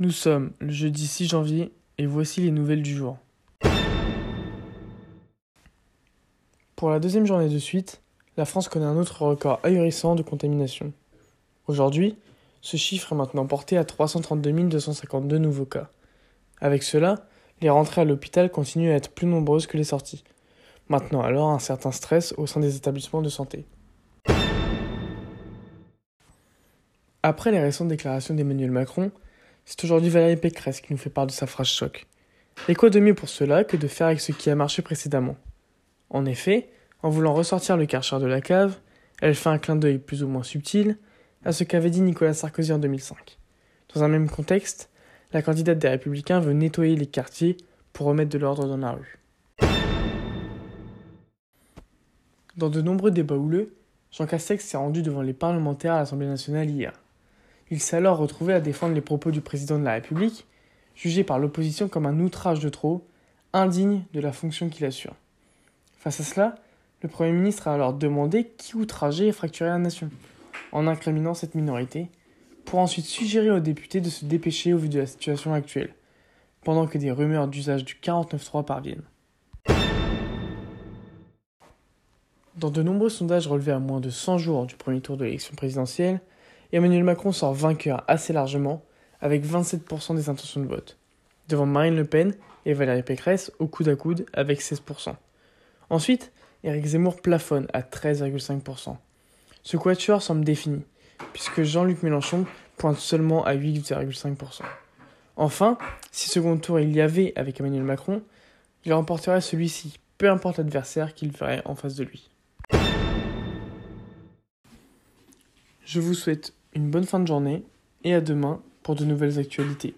Nous sommes le jeudi 6 janvier et voici les nouvelles du jour. Pour la deuxième journée de suite, la France connaît un autre record ahurissant de contamination. Aujourd'hui, ce chiffre est maintenant porté à 332 252 nouveaux cas. Avec cela, les rentrées à l'hôpital continuent à être plus nombreuses que les sorties. Maintenant alors un certain stress au sein des établissements de santé. Après les récentes déclarations d'Emmanuel Macron, c'est aujourd'hui Valérie Pécresse qui nous fait part de sa phrase choc. Et quoi de mieux pour cela que de faire avec ce qui a marché précédemment? En effet, en voulant ressortir le karcher de la cave, elle fait un clin d'œil plus ou moins subtil à ce qu'avait dit Nicolas Sarkozy en 2005. Dans un même contexte, la candidate des Républicains veut nettoyer les quartiers pour remettre de l'ordre dans la rue. Dans de nombreux débats houleux, Jean Castex s'est rendu devant les parlementaires à l'Assemblée nationale hier. Il s'est alors retrouvé à défendre les propos du président de la République, jugé par l'opposition comme un outrage de trop, indigne de la fonction qu'il assure. Face à cela, le Premier ministre a alors demandé qui outrageait et fracturait la nation, en incriminant cette minorité, pour ensuite suggérer aux députés de se dépêcher au vu de la situation actuelle, pendant que des rumeurs d'usage du 49.3 parviennent. Dans de nombreux sondages relevés à moins de 100 jours du premier tour de l'élection présidentielle, Emmanuel Macron sort vainqueur assez largement, avec 27% des intentions de vote, devant Marine Le Pen et Valérie Pécresse au coude à coude avec 16%. Ensuite, Éric Zemmour plafonne à 13,5%. Ce quatuor semble défini, puisque Jean-Luc Mélenchon pointe seulement à 8,5%. Enfin, si second tour il y avait avec Emmanuel Macron, il remporterait celui-ci, peu importe l'adversaire qu'il ferait en face de lui. Je vous souhaite une bonne fin de journée et à demain pour de nouvelles actualités.